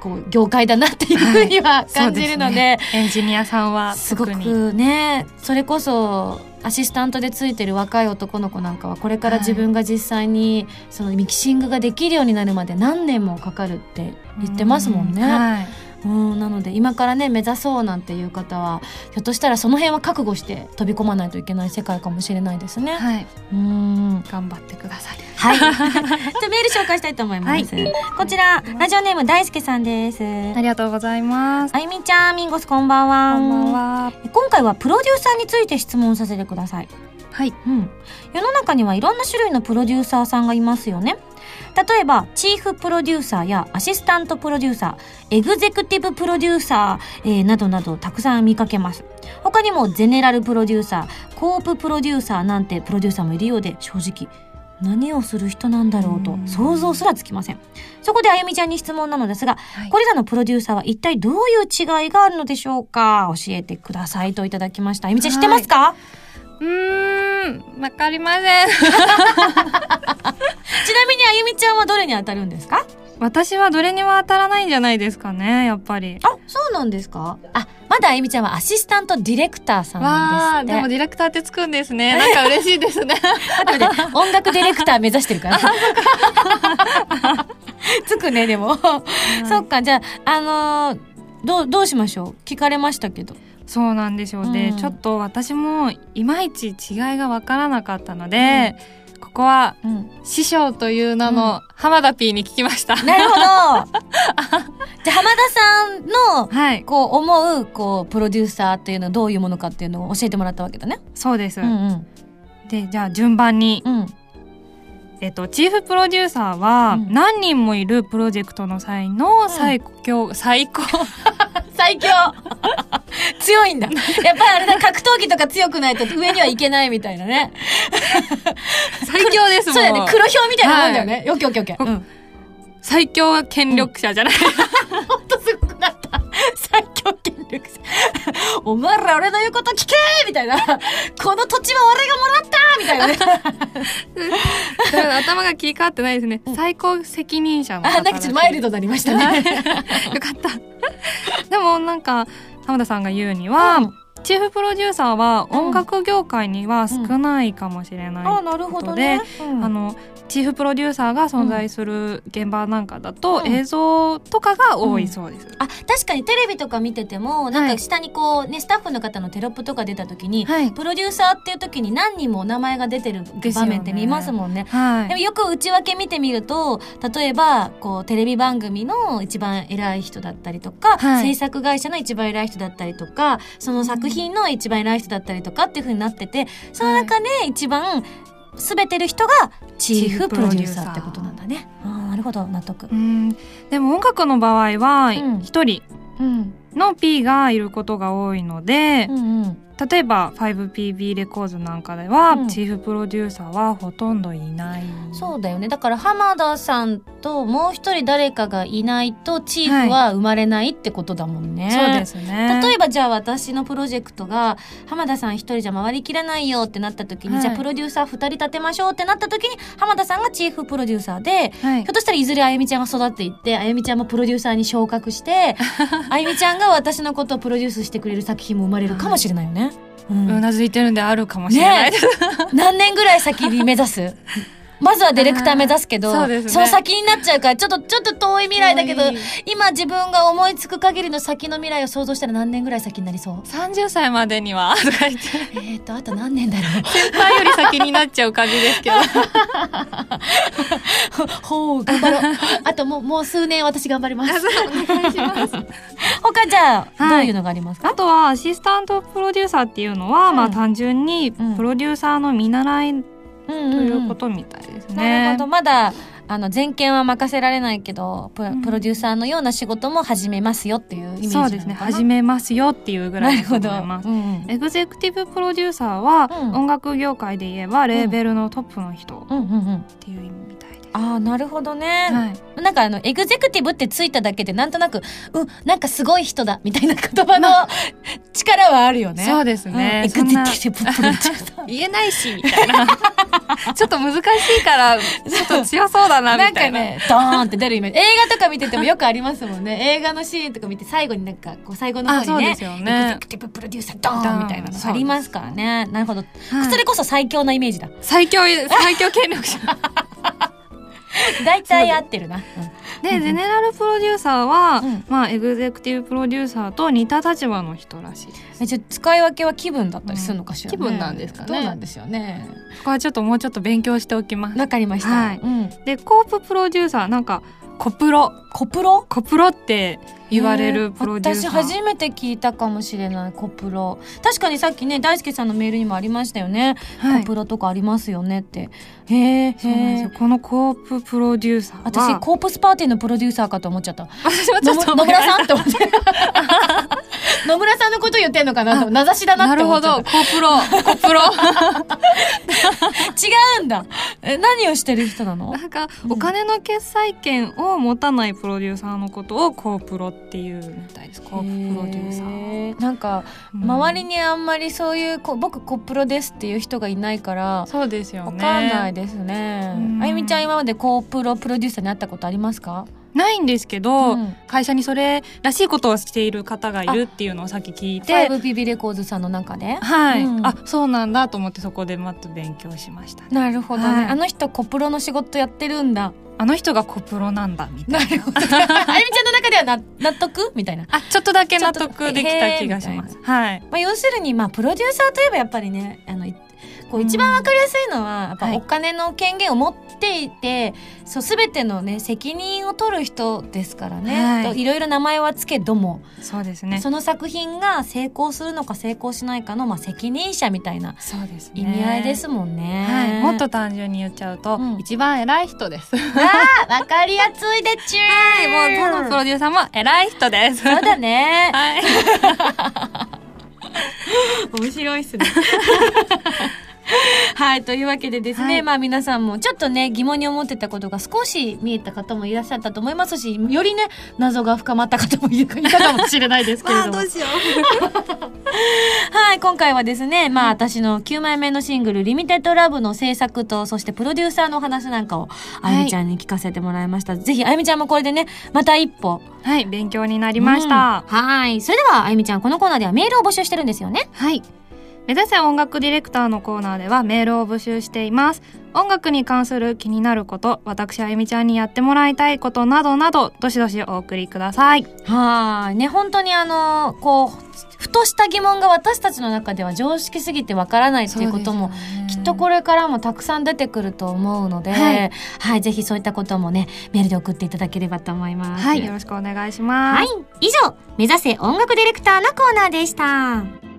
こう業界だなっていうふうには感じるので,、エンジニアさんはすごくねそれこそアシスタントでついてる若い男の子なんかはこれから自分が実際にそのミキシングができるようになるまで何年もかかるって言ってますもんね。はい。うん、なので今からね目指そうなんていう方はひょっとしたらその辺は覚悟して飛び込まないといけない世界かもしれないですね。はい。うん頑張ってください。はい。[laughs] じゃあメール紹介したいと思います。こちらラジオネーム大輔さんです。ありがとうございます。あゆみちゃん、ミンゴスこんばんは。こんばんは。今回はプロデューサーについて質問させてください。はい。うん。世の中にはいろんな種類のプロデューサーさんがいますよね。例えば、チーフプロデューサーやアシスタントプロデューサー、エグゼクティブプロデューサー、えーなどなどたくさん見かけます。他にもゼネラルプロデューサー、コーププロデューサーなんてプロデューサーもいるようで、正直、何をする人なんだろうとうん想像すらつきません。そこであゆみちゃんに質問なのですが、はいこれらのプロデューサーは一体どういう違いがあるのでしょうか？教えてくださいといただきました。あゆみちゃん知ってますか、うーん、わかりません。[laughs] ちなみにあゆみちゃんはどれに当たるんですか？私はどれにも当たらないんじゃないですかね、やっぱり。あ、そうなんですか？あ、まだあゆみちゃんはアシスタントディレクターさんなんです。でもディレクターってつくんですね。なんか嬉しいですね。[laughs] 待って待って音楽ディレクター目指してるから。[laughs] つくね、でも。そっか、じゃあ、あのーどう、どうしましょう？聞かれましたけど。そうなんでしょう。で、うんちょっと私もいまいち違いがわからなかったので、ここはうん。師匠という名の浜田 P に聞きました。なるほど [laughs] じゃあ、浜田さんの、はいこう思う、こう、プロデューサーっていうのはどういうものかっていうのを教えてもらったわけだね。そうです、うんうん。でじゃあ順番に、うん。えっと、チーフプロデューサーはうん何人もいるプロジェクトの際の [laughs] 最強、最高最強強いんだ。[laughs] やっぱりあれだ、格闘技とか強くないと上にはいけないみたいなね。[laughs] 最強ですもんそうだよね。黒豹みたいなもんだよね。オッケーオッケーオッケー。うん。最強権力者じゃない、ほんとすごくなった。最強権力者。お前ら俺の言うこと聞けみたいな。[laughs] この土地は俺がもらったみたいなね。頭が切り替わってないですね、最高責任者の方あ、なんかちょっとマイルドになりましたね。[laughs] よかった。でもなんか浜田さんが言うには、うんチーフプロデューサーは音楽業界には少ないかもしれない。あ、なるほどね。うんあのチーフプロデューサーが存在する現場なんかだと、うん映像とかが多いそうです。あ、確かにテレビとか見てても、なんか下にこう、ね、スタッフの方のテロップとか出た時に、はいプロデューサーっていう時に何人もお名前が出てる場面って見ますもんね。はい。でもよく内訳見てみると、例えば、こう、テレビ番組の一番偉い人だったりとか、はい制作会社の一番偉い人だったりとか、その作品の一番偉い人だったりとかっていう風になってて、その中で一番全てる人がチーフプロデューサーってことなんだね。ああ、なるほど、納得う。んでも音楽の場合はうん一人うん。の P がいることが多いので、うんうん。例えば 5PB レコーズなんかでは、うんチーフプロデューサーはほとんどいない。そうだよね。だから浜田さんともう一人誰かがいないとチーフは生まれないってことだもんね。そうですね。例えばじゃあ私のプロジェクトが浜田さん一人じゃ回りきらないよってなった時に、はいじゃあプロデューサー二人立てましょうってなった時に浜田さんがチーフプロデューサーで、はいひょっとしたらいずれあゆみちゃんが育っていって、あゆみちゃんもプロデューサーに昇格して、[laughs] あゆみちゃんが私のことをプロデュースしてくれる作品も生まれるかもしれないよね。うなずいてるんであるかもしれない。です。何年ぐらい先に目指す？[laughs] まずはディレクター目指すけど、そうですね。その先になっちゃうから、ちょっと、ちょっと遠い未来だけど今自分が思いつく限りの先の未来を想像したら何年ぐらい先になりそう？30歳までには [laughs] とか言って。えーと、あと何年だろう？先輩より先になっちゃう感じですけど。[laughs] ほう、頑張ろう。あともう、もう数年私頑張ります。お願いします。[laughs] 他じゃあ、はい。どういうのがありますか？あとはアシスタントプロデューサーっていうのは、うん。まあ単純にうん。プロデューサーの見習いうんとうんいうことみたいですね。なるほど。まだ、あの、全権は任せられないけど、プロデューサーのような仕事も始めますよっていうイメージそうですね始めますよっていうぐらだとないるほど。思います。うんうんエグゼクティブプロデューサーは、うん音楽業界で言えばレーベルのトップの人っ。ていう意味。ああ、なるほどね。はい、なんかあの、エグゼクティブってついただけで、なんとなく、うん、なんかすごい人だ、みたいな言葉の力はあるよね。そうですうんね。エグゼクティブプロデューサー。言えないしみたいな [laughs] ちょっと難しいからちょっと強そうだななんみたいなかね、ドーンって出るイメージ。映画とか見ててもよくありますもんね。映画のシーンとか見て最後になんか、こう最後の方あそうにね、ですよねエグゼクティブプロデューサードーンみたいなのがありますからね。なるほど。はいそれこそ最強なイメージだ。最強最強権力者 [laughs] 大体合ってるな。うん。でゼネラルプロデューサーは、うん。まあエグゼクティブプロデューサーと似た立場の人らしいです。えじゃあ使い分けは気分だったりするのかしら、ね。気分なんですかね。どうなんですよね。ここはちょっともうちょっと勉強しておきます。わかりました。はい。うん。でコーププロデューサーなんかコプロ。コプロ？コプロって言われるプロデューサー。私初めて聞いたかもしれないコプロ。確かにさっきね大輔さんのメールにもありましたよね、はい。コプロとかありますよねって。へえそうなんですよ。このコーププロデューサーは。私コープスパーティーのプロデューサーかと思っちゃった。私もちょっと野村さんって思って。野村さんのこと言ってんのかなと。名指しだななるほって思っちゃっど。コープロ。コプロ。た違うんだ。え何をしてる人なの？なんかお金の決済権を持たないプロデューサーのことをコープロっていうみたいですコー。ププロデューサー、なんかうん。周りにあんまりそういうこ僕コプロですっていう人がいないからそうですよわねかんないですね。うん。あゆみちゃん今までコープロプロデューサーに会ったことありますか？ないんですけど、うん。会社にそれらしいことをしている方がいるっていうのをさっき聞いて 5PB レコーズさんの中で？はい、うん。あそうなんだと思ってそこでまた勉強しましたね。なるほどね、はい。あの人コプロの仕事やってるんだ。あの人がコプロなんだみたいな。なるほど。あゆみちゃんの中ではな [laughs] 納得みたいな。あちょっとだけ納得できた気がします。はい。まあ、要するに、まあ、プロデューサーといえばやっぱりねあのいこう一番わかりやすいのはやっぱはいお金の権限を持っていて、そう全てのね責任を取る人ですからね、はいい、ろいろ名前はつけども、そうですねその作品が成功するのか成功しないかの、まあ、責任者みたいなそうですね意味合いですもんね。はい、もっと単純に言っちゃうと、うん一番偉い人です。あわかりやすいでちゅーもう他のプロデューサーも偉い人です。そうだね。はい。[laughs] 面白いっすね。[laughs] はい。というわけでですね、はいまあ皆さんもちょっとね、疑問に思ってたことが少し見えた方もいらっしゃったと思いますし、よりね、謎が深まった方もいたかもしれないですけれども。[laughs] しよ [laughs] はい。今回はですね、まあ私の9枚目のシングル、リミテッドラブの制作と、そしてプロデューサーのお話なんかを、あゆみちゃんに聞かせてもらいました。ぜひ、あゆみちゃんもこれでね、また一歩。う。はい、勉強になりました。うんはい。それでは、あゆみちゃん、このコーナーではメールを募集してるんですよね。はい。目指せ音楽ディレクターのコーナーではメールを募集しています。音楽に関する気になること、私あゆみちゃんにやってもらいたいことなどなど、どしどしお送りください。はい。ね、本当にあの、こう、ふとした疑問が私たちの中では常識すぎてわからないっていうことも、きっとこれからもたくさん出てくると思うので、ははいい、ぜひそういったこともね、メールで送っていただければと思います。はい、よろしくお願いします。はい。以上、目指せ音楽ディレクターのコーナーでした。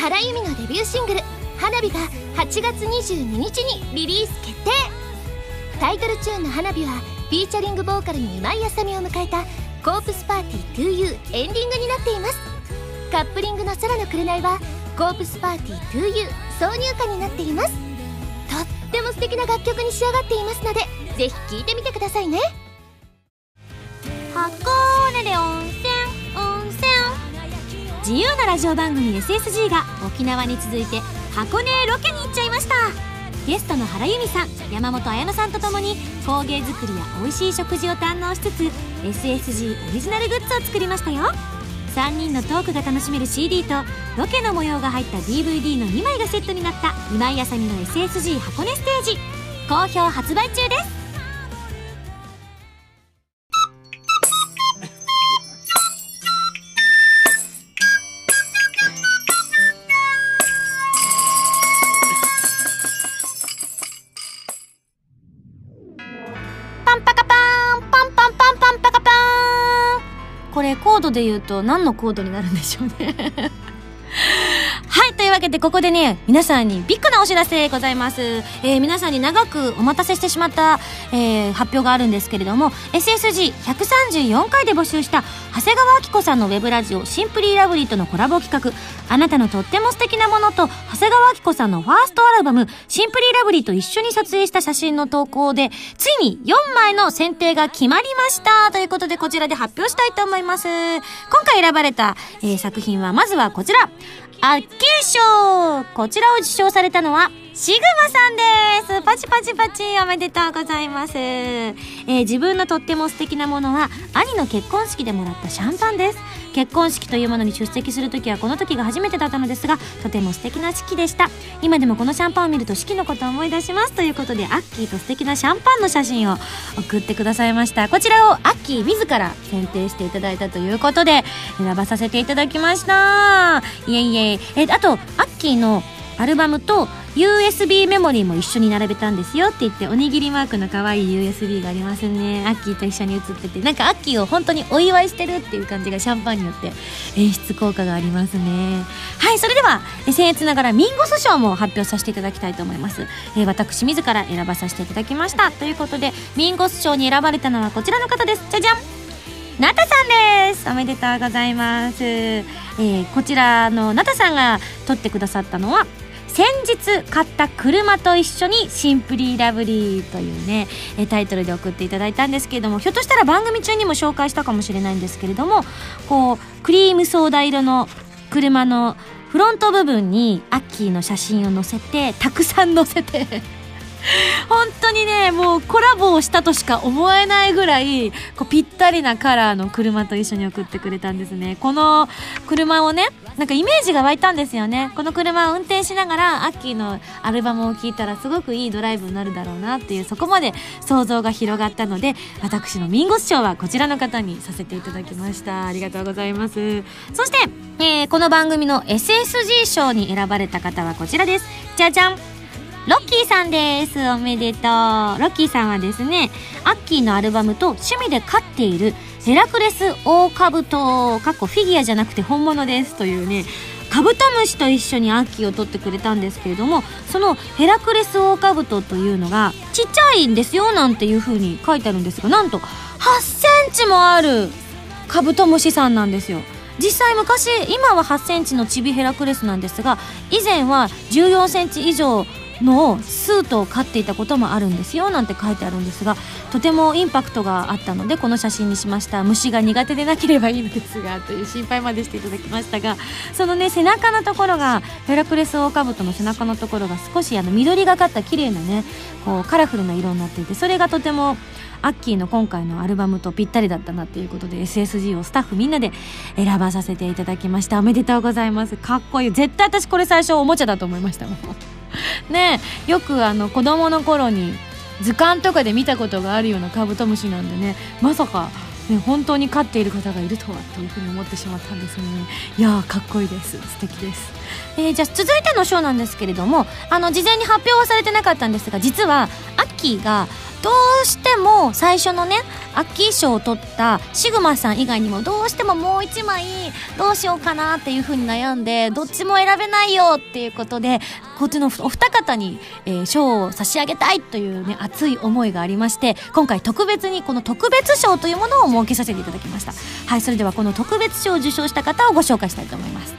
原由美のデビューシングル「花火」が8月22日にリリース決定。タイトルチューンの「花火」はフィーチャリングボーカルに今井あさみを迎えた「コープスパーティー 2U」エンディングになっています。カップリングの「空の紅」は「コープスパーティー 2U」挿入歌になっています。とっても素敵な楽曲に仕上がっていますのでぜひ聴いてみてくださいね。箱根で温泉、温泉。自由なラジオ番組 SSG が沖縄に続いて箱根ロケに行っちゃいました。ゲストの原由美さん山本彩乃さんとともに工芸作りや美味しい食事を堪能しつつ SSG オリジナルグッズを作りましたよ。3人のトークが楽しめる CD とロケの模様が入った DVD の2枚がセットになった今井あさみの SSG 箱根ステージ。好評発売中です。ドで言うと何のコードになるんでしょうね。というわけでここでね皆さんにビッグなお知らせございます、えー皆さんに長くお待たせしてしまった、えー発表があるんですけれども SSG134 回で募集した長谷川明子さんのウェブラジオシンプリーラブリーとのコラボ企画。あなたのとっても素敵なものと長谷川明子さんのファーストアルバムシンプリーラブリーと一緒に撮影した写真の投稿でついに4枚の選定が決まりました。ということでこちらで発表したいと思います。今回選ばれた、えー作品はまずはこちら。アッキー賞こちらを受賞されたのはシグマさんです。パチパチパチおめでとうございます、えー自分のとっても素敵なものは兄の結婚式でもらったシャンパンです。結婚式というものに出席する時はこの時が初めてだったのですがとても素敵な式でした。今でもこのシャンパンを見ると式のことを思い出します。ということでアッキーと素敵なシャンパンの写真を送ってくださいました。こちらをアッキー自ら選定していただいたということで選ばさせていただきました。いえいえ。えあとアッキーのアルバムと USB メモリーも一緒に並べたんですよって言っておにぎりマークの可愛い USB がありますね。アッキーと一緒に写ってて。なんかアッキーを本当にお祝いしてるっていう感じがシャンパンによって演出効果がありますね。はいそれでは僭越ながらミンゴス賞も発表させていただきたいと思います、えー私自ら選ばさせていただきました。ということでミンゴス賞に選ばれたのはこちらの方です。じゃじゃん!ナタさんです。おめでとうございます、えーこちらのナタさんが撮ってくださったのは先日買った車と一緒にシンプリーラブリーというねえタイトルで送っていただいたんですけれどもひょっとしたら番組中にも紹介したかもしれないんですけれどもこうクリームソーダ色の車のフロント部分にアッキーの写真を載せてたくさん載せて [laughs] 本当にねもうコラボをしたとしか思えないぐらいこうぴったりなカラーの車と一緒に送ってくれたんですね。この車をねなんかイメージが湧いたんですよね。この車を運転しながらアッキーのアルバムを聴いたらすごくいいドライブになるだろうなっていうそこまで想像が広がったので私のミンゴス賞はこちらの方にさせていただきました。ありがとうございます。そして、えーこの番組の SSG 賞に選ばれた方はこちらです。じゃじゃん。ロッキーさんです。おめでとう。ロッキーさんはですねアッキーのアルバムと趣味で飼っているヘラクレスオオカブトかっこフィギュアじゃなくて本物ですというねカブトムシと一緒にアッキーを取ってくれたんですけれどもそのヘラクレスオオカブトというのがちっちゃいんですよなんていう風に書いてあるんですがなんと8センチもあるカブトムシさんなんですよ。実際昔今は8センチのチビヘラクレスなんですが以前は14センチ以上のスートを飼っていたこともあるんですよなんて書いてあるんですがとてもインパクトがあったのでこの写真にしました。虫が苦手でなければいいのですがという心配までしていただきましたがそのね背中のところがヘラクレスオオカブトの背中のところが少しあの緑がかった綺麗なねこうカラフルな色になっていてそれがとてもアッキーの今回のアルバムとぴったりだったなっていうことで SSG をスタッフみんなで選ばさせていただきました。おめでとうございます。かっこいい。絶対私これ最初おもちゃだと思いましたもん。[laughs] ねよくあの子供の頃に図鑑とかで見たことがあるようなカブトムシなんでねまさかね、本当に飼っている方がいるとはというふうに思ってしまったんですね。いやーかっこいいです。素敵です、えーじゃあ続いての賞なんですけれどもあの事前に発表はされてなかったんですが実はアッキーがどうしても最初のねアッキー賞を取ったシグマさん以外にもどうしてももう一枚どうしようかなっていうふうに悩んでどっちも選べないよっていうことでこっちのお二方にえー賞、を差し上げたいというね熱い思いがありまして今回特別にこの特別賞というものを設けさせていただきました。はいそれではこの特別賞を受賞した方をご紹介したいと思います。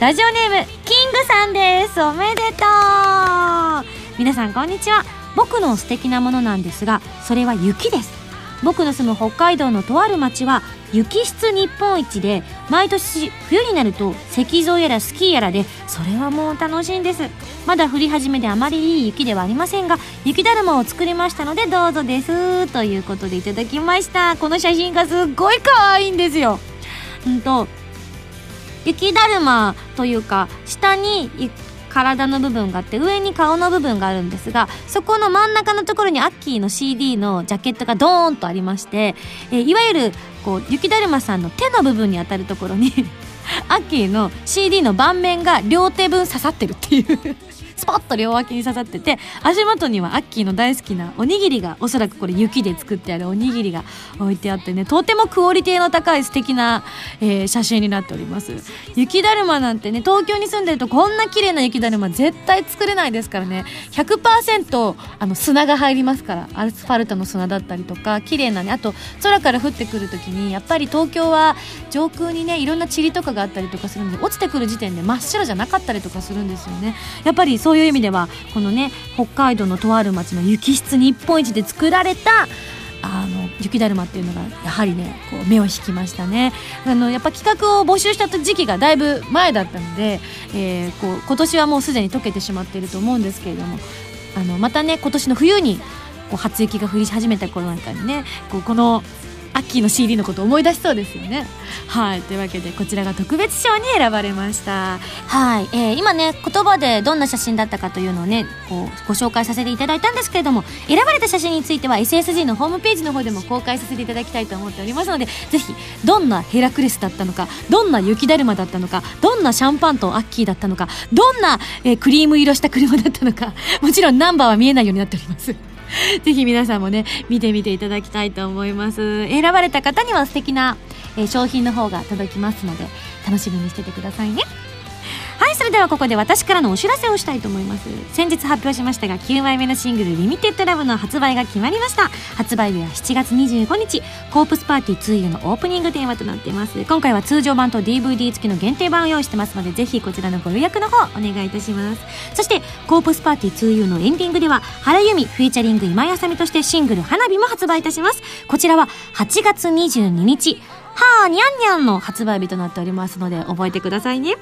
ラジオネームキングさんです。おめでとう。皆さんこんにちは。僕の素敵なものなんですがそれは雪です。僕の住む北海道のとある町は雪質日本一で毎年冬になると石像やらスキーやらでそれはもう楽しいんです。まだ降り始めであまりいい雪ではありませんが雪だるまを作りましたのでどうぞです。ということでいただきました。この写真がすっごい可愛いんですよ。うんと雪だるまというか下に体の部分があって上に顔の部分があるんですがそこの真ん中のところにアッキーの CD のジャケットがドーンとありまして、えいわゆるこう雪だるまさんの手の部分に当たるところにアッキーの CD の盤面が両手分刺さってるっていう。スポッと両脇に刺さってて足元にはアッキーの大好きなおにぎりがおそらくこれ雪で作ってあるおにぎりが置いてあってねとてもクオリティの高い素敵な、えー写真になっております。雪だるまなんてね東京に住んでるとこんな綺麗な雪だるま絶対作れないですからね。100%あの砂が入りますからアスファルトの砂だったりとか綺麗なねあと空から降ってくる時にやっぱり東京は上空にねいろんな塵とかがあったりとかするので落ちてくる時点で真っ白じゃなかったりとかするんですよね。やっぱりそういう意味ではこのね北海道のとある町の雪質日本一で作られたあの雪だるまっていうのがやはりねこう目を引きましたね。あのやっぱ企画を募集した時期がだいぶ前だったので、えーこう今年はもうすでに溶けてしまっていると思うんですけれどもあのまたね今年の冬にこう初雪が降り始めた頃なんかにねこうこのアッキーの CD のこと思い出しそうですよね。はいというわけでこちらが特別賞に選ばれました。はい、えー今ね言葉でどんな写真だったかというのをねこうご紹介させていただいたんですけれども選ばれた写真については SSG のホームページの方でも公開させていただきたいと思っておりますのでぜひどんなヘラクレスだったのかどんな雪だるまだったのかどんなシャンパンとアッキーだったのかどんな、えークリーム色した車だったのかもちろんナンバーは見えないようになっております。[laughs] ぜひ皆さんもね見てみていただきたいと思います。選ばれた方には素敵な、えー商品の方が届きますので楽しみにしててくださいね。はいそれではここで私からのお知らせをしたいと思います。先日発表しましたが9枚目のシングル「リミテッドラブの発売が決まりました。発売日は7月25日コープスパーティー2湯のオープニングテーマとなっています。今回は通常版と DVD 付きの限定版を用意してますのでぜひこちらのご予約の方お願いいたします。そしてコープスパーティー 2U のエンディングでは原由美フィーチャリング今井あさみとしてシングル花火も発売いたします。こちらは8月22日はーにゃんにゃんの発売日となっておりますので覚えてくださいね。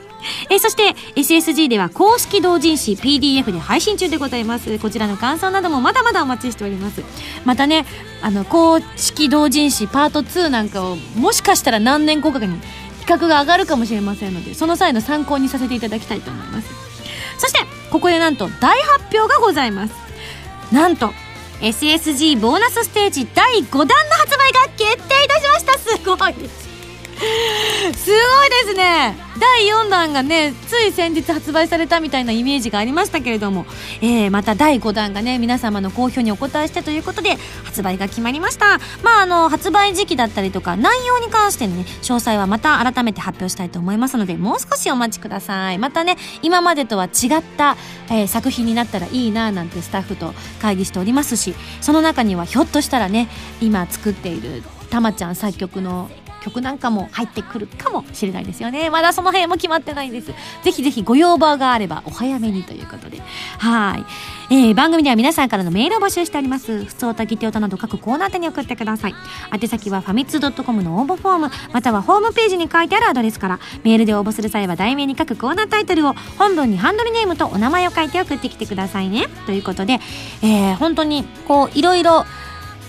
えーそして SSG では公式同人誌 PDF で配信中でございます。こちらの感想などもまだまだお待ちしております。またね、あの、公式同人誌パート2なんかをもしかしたら何年後かに企画が上がるかもしれませんので、その際の参考にさせていただきたいと思います。そして、ここでなんと大発表がございます。なんと、SSG ボーナスステージ第5弾の発売が決定いたしました。すごい。すごいですね。第4弾がねつい先日発売されたみたいなイメージがありましたけれども、えー、また第5弾がね皆様の好評にお答えしてということで発売が決まりました。まああの発売時期だったりとか内容に関してのね詳細はまた改めて発表したいと思いますのでもう少しお待ちください。またね今までとは違った、えー作品になったらいいななんてスタッフと会議しておりますしその中にはひょっとしたらね今作っているたまちゃん作曲の曲なんかも入ってくるかもしれないですよね。まだその辺も決まってないです。ぜひぜひご要望があればお早めにということで。はい。えー、番組では皆さんからのメールを募集しております。普通おたぎておたなど各コーナー宛に送ってください。宛先はファミツー .com の応募フォーム、またはホームページに書いてあるアドレスから、メールで応募する際は題名に書くコーナータイトルを、本文にハンドルネームとお名前を書いて送ってきてくださいね。ということで、えー、本当に、こう、いろいろ、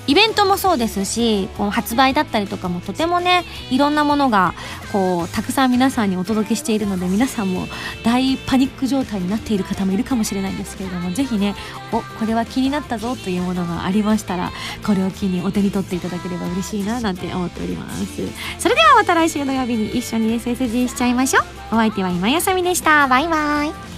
イベントもそうですしこう発売だったりとかもとてもねいろんなものがこうたくさん皆さんにお届けしているので皆さんも大パニック状態になっている方もいるかもしれないんですけれどもぜひねおこれは気になったぞというものがありましたらこれを機にお手に取っていただければ嬉しいななんて思っております。それではまた来週土曜日に一緒に SSG しちゃいましょう。お相手は今やさみでした。バイバイ。